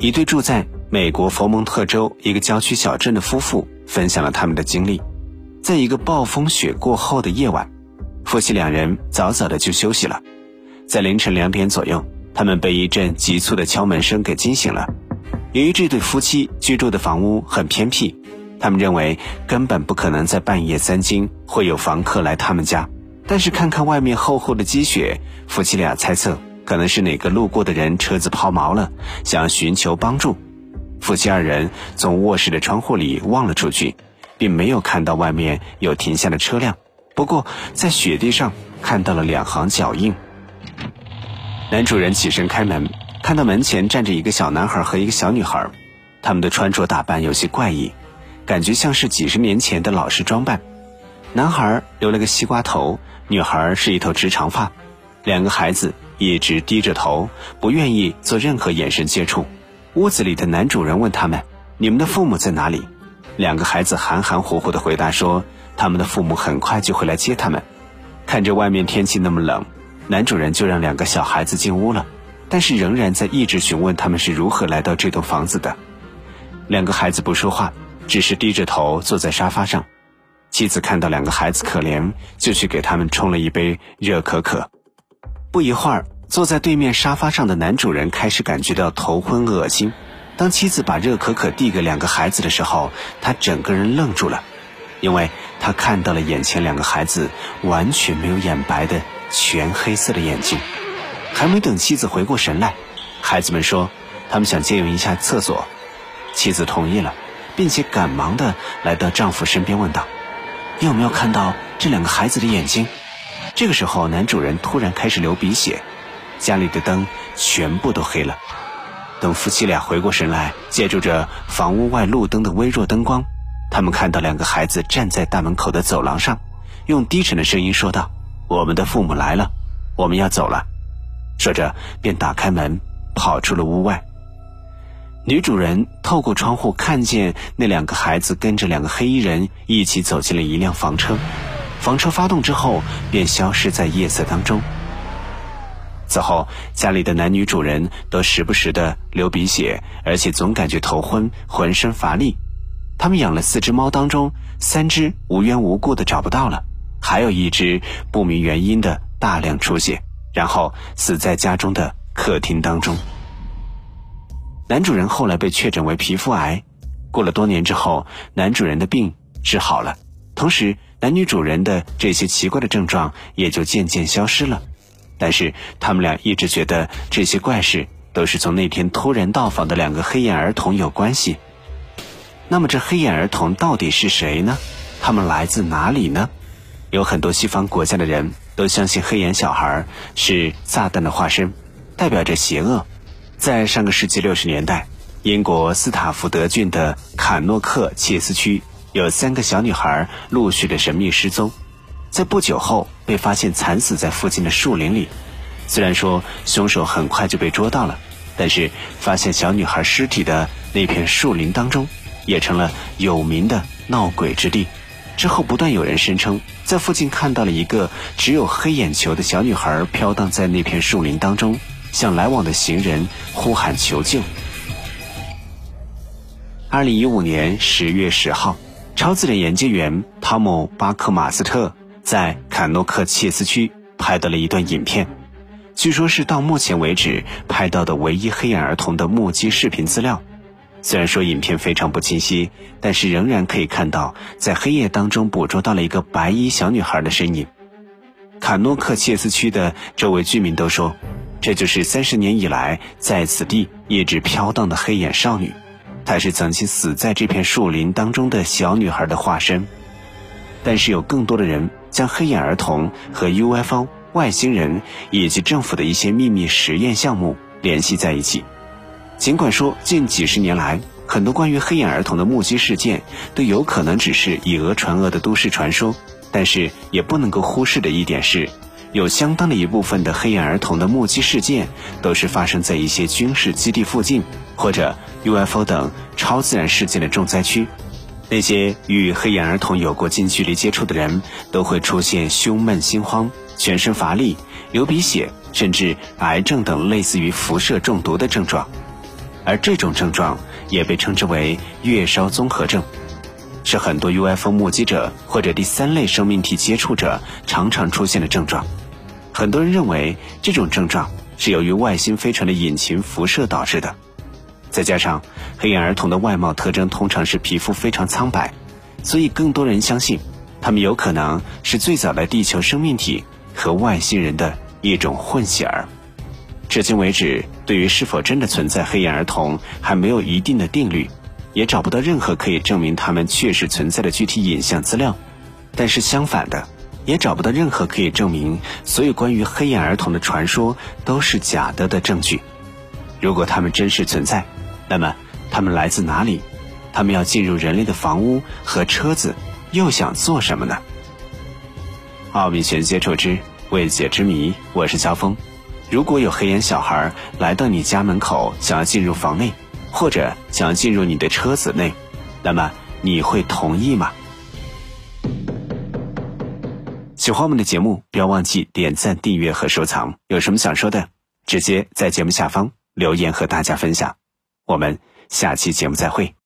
一对住在美国佛蒙特州一个郊区小镇的夫妇分享了他们的经历。在一个暴风雪过后的夜晚，夫妻两人早早的就休息了。在凌晨两点左右，他们被一阵急促的敲门声给惊醒了。由于这对夫妻居住的房屋很偏僻，他们认为根本不可能在半夜三更会有房客来他们家。但是看看外面厚厚的积雪，夫妻俩猜测。可能是哪个路过的人车子抛锚了，想寻求帮助。夫妻二人从卧室的窗户里望了出去，并没有看到外面有停下的车辆。不过在雪地上看到了两行脚印。男主人起身开门，看到门前站着一个小男孩和一个小女孩，他们的穿着打扮有些怪异，感觉像是几十年前的老式装扮。男孩留了个西瓜头，女孩是一头直长发，两个孩子。一直低着头，不愿意做任何眼神接触。屋子里的男主人问他们：“你们的父母在哪里？”两个孩子含含糊糊的回答说：“他们的父母很快就会来接他们。”看着外面天气那么冷，男主人就让两个小孩子进屋了，但是仍然在一直询问他们是如何来到这栋房子的。两个孩子不说话，只是低着头坐在沙发上。妻子看到两个孩子可怜，就去给他们冲了一杯热可可。不一会儿，坐在对面沙发上的男主人开始感觉到头昏恶心。当妻子把热可可递给两个孩子的时候，他整个人愣住了，因为他看到了眼前两个孩子完全没有眼白的全黑色的眼睛。还没等妻子回过神来，孩子们说他们想借用一下厕所。妻子同意了，并且赶忙的来到丈夫身边问道：“你有没有看到这两个孩子的眼睛？”这个时候，男主人突然开始流鼻血，家里的灯全部都黑了。等夫妻俩回过神来，借助着房屋外路灯的微弱灯光，他们看到两个孩子站在大门口的走廊上，用低沉的声音说道：“我们的父母来了，我们要走了。”说着便打开门，跑出了屋外。女主人透过窗户看见那两个孩子跟着两个黑衣人一起走进了一辆房车。房车发动之后，便消失在夜色当中。此后，家里的男女主人都时不时的流鼻血，而且总感觉头昏、浑身乏力。他们养了四只猫，当中三只无缘无故的找不到了，还有一只不明原因的大量出血，然后死在家中的客厅当中。男主人后来被确诊为皮肤癌。过了多年之后，男主人的病治好了，同时。男女主人的这些奇怪的症状也就渐渐消失了，但是他们俩一直觉得这些怪事都是从那天突然到访的两个黑眼儿童有关系。那么这黑眼儿童到底是谁呢？他们来自哪里呢？有很多西方国家的人都相信黑眼小孩是撒旦的化身，代表着邪恶。在上个世纪六十年代，英国斯塔福德郡的坎诺克切斯区。有三个小女孩陆续的神秘失踪，在不久后被发现惨死在附近的树林里。虽然说凶手很快就被捉到了，但是发现小女孩尸体的那片树林当中，也成了有名的闹鬼之地。之后不断有人声称，在附近看到了一个只有黑眼球的小女孩飘荡在那片树林当中，向来往的行人呼喊求救。二零一五年十月十号。超自然研究员汤姆·巴克马斯特在坎诺克切斯区拍到了一段影片，据说是到目前为止拍到的唯一黑眼儿童的目击视频资料。虽然说影片非常不清晰，但是仍然可以看到在黑夜当中捕捉到了一个白衣小女孩的身影。坎诺克切斯区的周围居民都说，这就是三十年以来在此地一直飘荡的黑眼少女。她是曾经死在这片树林当中的小女孩的化身，但是有更多的人将黑眼儿童和 UFO、外星人以及政府的一些秘密实验项目联系在一起。尽管说近几十年来，很多关于黑眼儿童的目击事件都有可能只是以讹传讹的都市传说，但是也不能够忽视的一点是，有相当的一部分的黑眼儿童的目击事件都是发生在一些军事基地附近或者。UFO 等超自然事件的重灾区，那些与黑眼儿童有过近距离接触的人，都会出现胸闷心慌、全身乏力、流鼻血，甚至癌症等类似于辐射中毒的症状。而这种症状也被称之为月烧综合症，是很多 UFO 目击者或者第三类生命体接触者常常出现的症状。很多人认为这种症状是由于外星飞船的引擎辐射导致的。再加上黑眼儿童的外貌特征通常是皮肤非常苍白，所以更多人相信，他们有可能是最早的地球生命体和外星人的一种混血儿。至今为止，对于是否真的存在黑眼儿童还没有一定的定律，也找不到任何可以证明他们确实存在的具体影像资料。但是相反的，也找不到任何可以证明所有关于黑眼儿童的传说都是假的的证据。如果他们真实存在，那么他们来自哪里？他们要进入人类的房屋和车子，又想做什么呢？奥秘全接触之未解之谜，我是肖峰。如果有黑眼小孩来到你家门口，想要进入房内，或者想进入你的车子内，那么你会同意吗？喜欢我们的节目，不要忘记点赞、订阅和收藏。有什么想说的，直接在节目下方留言和大家分享。我们下期节目再会。